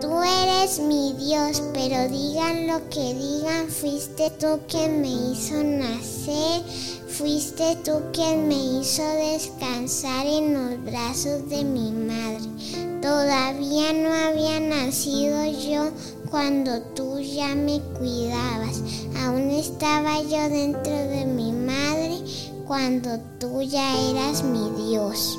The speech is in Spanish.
Tú eres mi Dios, pero digan lo que digan, fuiste tú quien me hizo nacer, fuiste tú quien me hizo descansar en los brazos de mi madre. Todavía no había nacido yo cuando tú ya me cuidabas. Aún estaba yo dentro de mi madre cuando tú ya eras mi Dios.